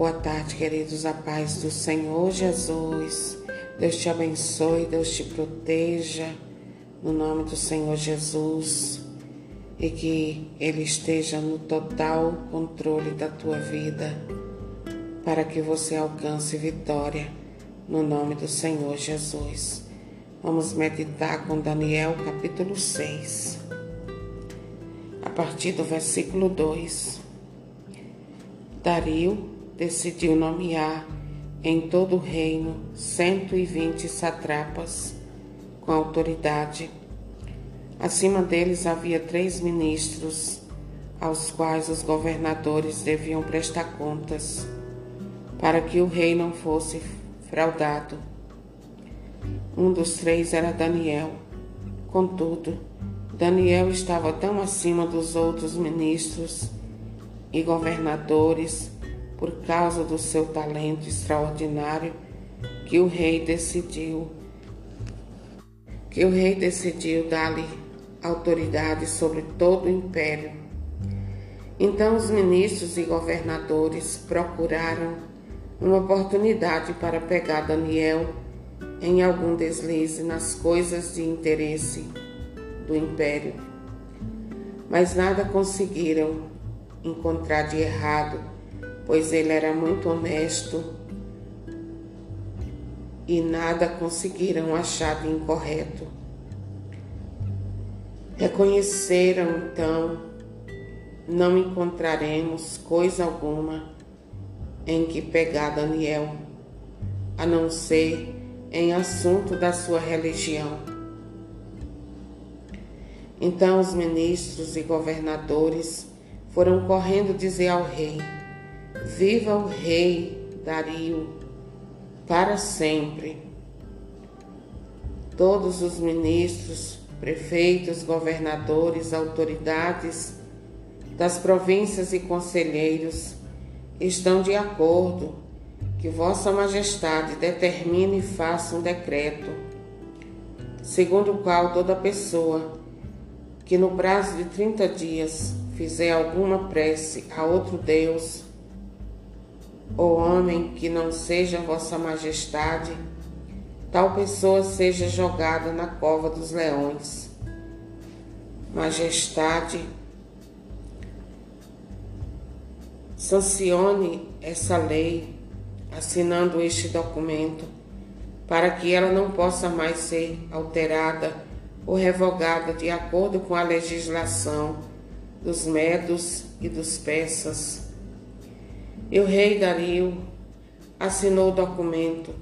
Boa tarde, queridos, a paz do Senhor Jesus. Deus te abençoe, Deus te proteja, no nome do Senhor Jesus, e que Ele esteja no total controle da tua vida, para que você alcance vitória, no nome do Senhor Jesus. Vamos meditar com Daniel capítulo 6, a partir do versículo 2. Dario decidiu nomear em todo o reino 120 satrapas com autoridade. Acima deles havia três ministros, aos quais os governadores deviam prestar contas, para que o rei não fosse fraudado. Um dos três era Daniel. Contudo, Daniel estava tão acima dos outros ministros e governadores por causa do seu talento extraordinário, que o rei decidiu que o rei decidiu dar-lhe autoridade sobre todo o império. Então os ministros e governadores procuraram uma oportunidade para pegar Daniel em algum deslize nas coisas de interesse do império. Mas nada conseguiram encontrar de errado pois ele era muito honesto e nada conseguiram achar de incorreto. Reconheceram então, não encontraremos coisa alguma em que pegar Daniel, a não ser em assunto da sua religião. Então os ministros e governadores foram correndo dizer ao rei: Viva o rei Dario para sempre. Todos os ministros, prefeitos, governadores, autoridades das províncias e conselheiros estão de acordo que Vossa Majestade determine e faça um decreto, segundo o qual toda pessoa que no prazo de 30 dias fizer alguma prece a outro Deus, ou homem que não seja Vossa Majestade, tal pessoa seja jogada na cova dos leões. Majestade, sancione essa lei, assinando este documento, para que ela não possa mais ser alterada ou revogada de acordo com a legislação dos medos e dos persas e o rei Dario assinou o documento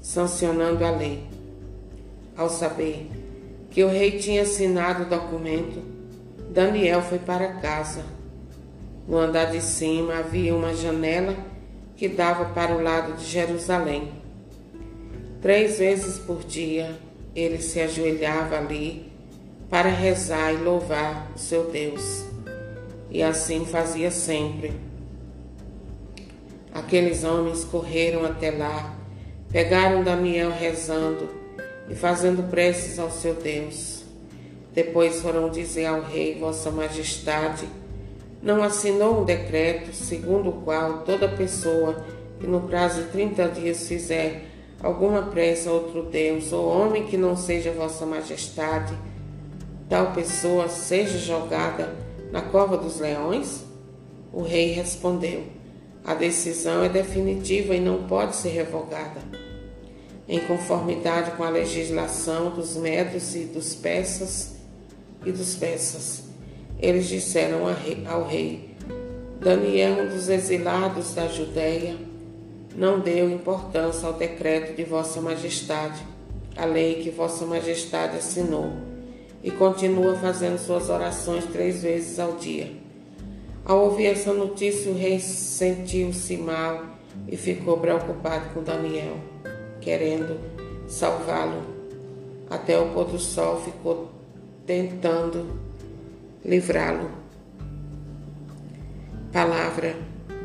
sancionando a lei. Ao saber que o rei tinha assinado o documento, Daniel foi para casa. No andar de cima havia uma janela que dava para o lado de Jerusalém. Três vezes por dia ele se ajoelhava ali para rezar e louvar o seu Deus. E assim fazia sempre Aqueles homens correram até lá, pegaram Daniel rezando e fazendo preces ao seu Deus. Depois foram dizer ao rei, Vossa Majestade, não assinou um decreto segundo o qual toda pessoa que no prazo de 30 dias fizer alguma prece a outro Deus, ou homem que não seja Vossa Majestade, tal pessoa seja jogada na cova dos leões? O rei respondeu: a decisão é definitiva e não pode ser revogada. Em conformidade com a legislação dos medos e dos persas e dos persas, eles disseram ao rei: Daniel, um dos exilados da Judéia, não deu importância ao decreto de Vossa Majestade, a lei que Vossa Majestade assinou, e continua fazendo suas orações três vezes ao dia. Ao ouvir essa notícia, o rei sentiu-se mal e ficou preocupado com Daniel, querendo salvá-lo. Até o pôr do sol ficou tentando livrá-lo. Palavra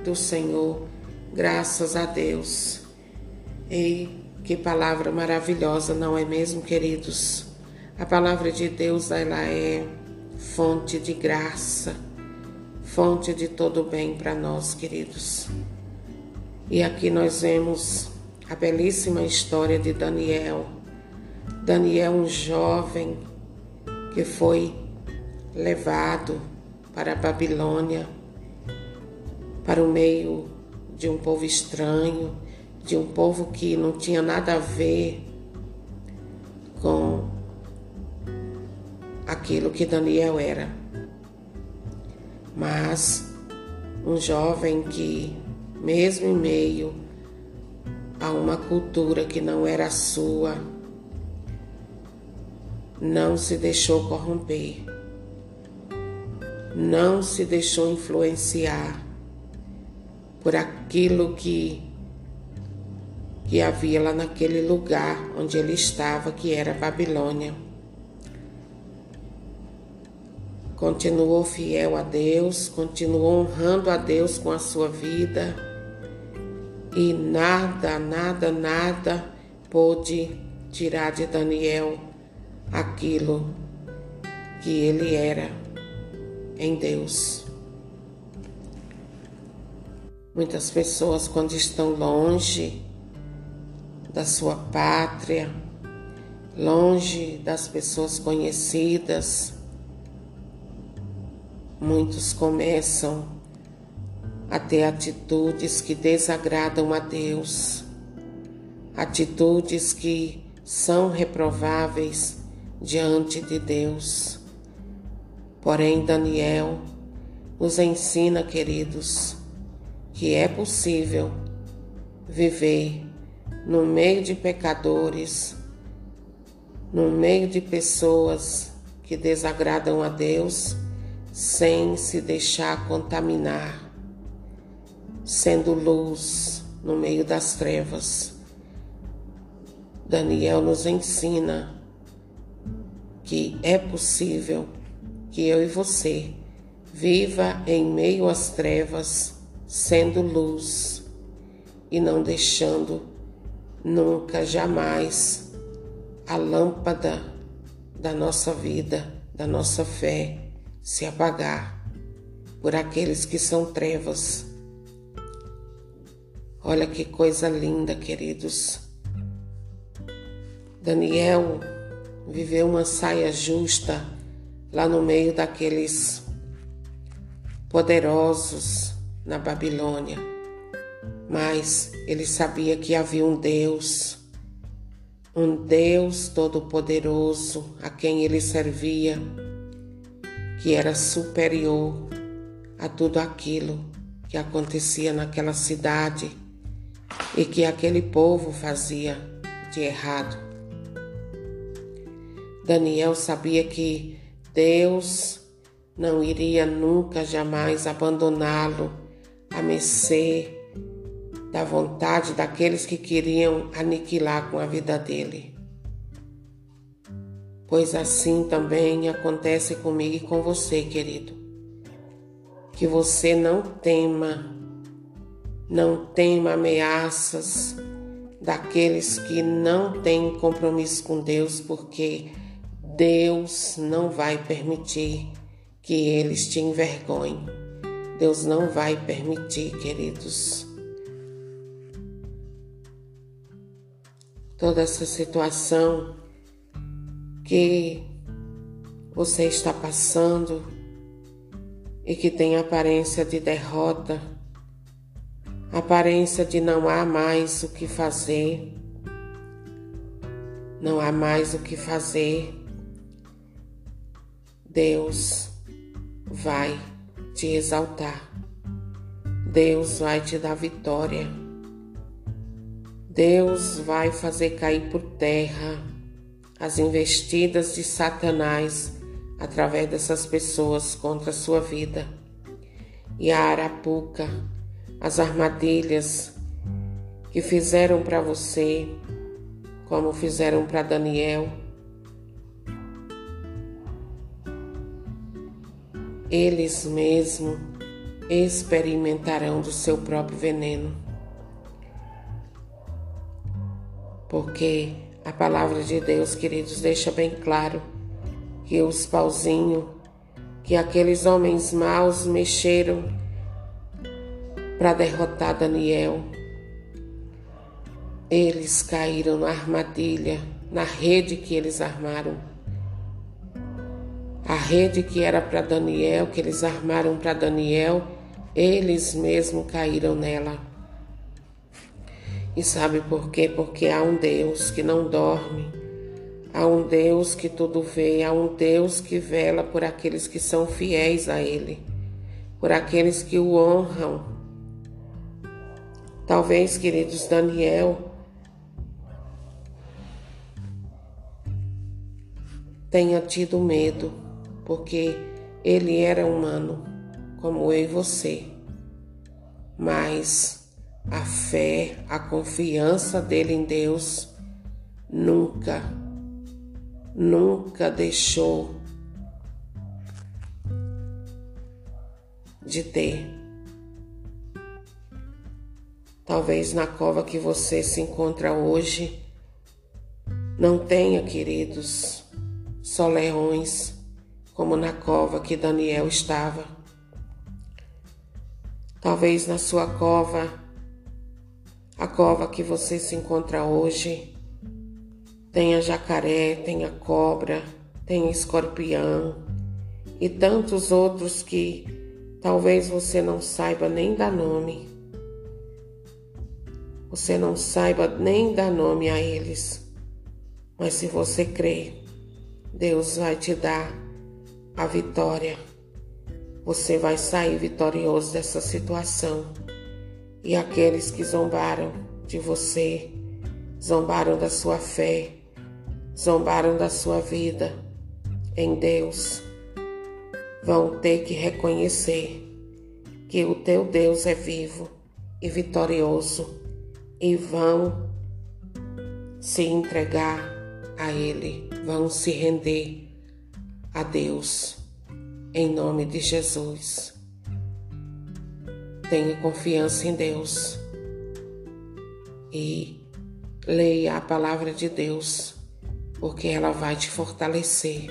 do Senhor, graças a Deus. E que palavra maravilhosa, não é mesmo, queridos? A palavra de Deus ela é fonte de graça fonte de todo bem para nós, queridos. E aqui nós vemos a belíssima história de Daniel. Daniel, um jovem que foi levado para a Babilônia, para o meio de um povo estranho, de um povo que não tinha nada a ver com aquilo que Daniel era. Mas um jovem que, mesmo em meio a uma cultura que não era sua, não se deixou corromper, não se deixou influenciar por aquilo que que havia lá naquele lugar onde ele estava, que era Babilônia. Continuou fiel a Deus, continuou honrando a Deus com a sua vida e nada, nada, nada pôde tirar de Daniel aquilo que ele era em Deus. Muitas pessoas, quando estão longe da sua pátria, longe das pessoas conhecidas, muitos começam a ter atitudes que desagradam a Deus, atitudes que são reprováveis diante de Deus. Porém, Daniel nos ensina, queridos, que é possível viver no meio de pecadores, no meio de pessoas que desagradam a Deus, sem se deixar contaminar, sendo luz no meio das trevas. Daniel nos ensina que é possível que eu e você viva em meio às trevas, sendo luz e não deixando nunca, jamais a lâmpada da nossa vida, da nossa fé se apagar por aqueles que são trevas. Olha que coisa linda, queridos. Daniel viveu uma saia justa lá no meio daqueles poderosos na Babilônia. Mas ele sabia que havia um Deus, um Deus todo-poderoso a quem ele servia que era superior a tudo aquilo que acontecia naquela cidade e que aquele povo fazia de errado. Daniel sabia que Deus não iria nunca jamais abandoná-lo a mercê da vontade daqueles que queriam aniquilar com a vida dele pois assim também acontece comigo e com você, querido. Que você não tema, não tema ameaças daqueles que não têm compromisso com Deus, porque Deus não vai permitir que eles te envergonhem. Deus não vai permitir, queridos. Toda essa situação que você está passando e que tem aparência de derrota, aparência de não há mais o que fazer, não há mais o que fazer, Deus vai te exaltar, Deus vai te dar vitória, Deus vai fazer cair por terra as investidas de Satanás através dessas pessoas contra a sua vida. E a arapuca, as armadilhas que fizeram para você, como fizeram para Daniel. Eles mesmo experimentarão do seu próprio veneno. Porque a palavra de Deus, queridos, deixa bem claro que os pauzinhos que aqueles homens maus mexeram para derrotar Daniel eles caíram na armadilha, na rede que eles armaram. A rede que era para Daniel, que eles armaram para Daniel, eles mesmos caíram nela. E sabe por quê? Porque há um Deus que não dorme, há um Deus que tudo vê, há um Deus que vela por aqueles que são fiéis a Ele, por aqueles que o honram. Talvez, queridos, Daniel tenha tido medo, porque ele era humano, como eu e você. Mas a fé, a confiança dele em Deus nunca, nunca deixou de ter. Talvez na cova que você se encontra hoje não tenha, queridos, só leões, como na cova que Daniel estava. Talvez na sua cova, a cova que você se encontra hoje, tenha jacaré, tenha cobra, tenha escorpião e tantos outros que talvez você não saiba nem dar nome. Você não saiba nem dar nome a eles. Mas se você crer, Deus vai te dar a vitória. Você vai sair vitorioso dessa situação. E aqueles que zombaram de você, zombaram da sua fé, zombaram da sua vida em Deus, vão ter que reconhecer que o teu Deus é vivo e vitorioso e vão se entregar a Ele, vão se render a Deus, em nome de Jesus. Tenha confiança em Deus e leia a palavra de Deus, porque ela vai te fortalecer,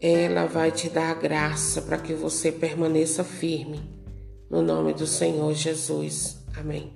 ela vai te dar graça para que você permaneça firme, no nome do Senhor Jesus. Amém.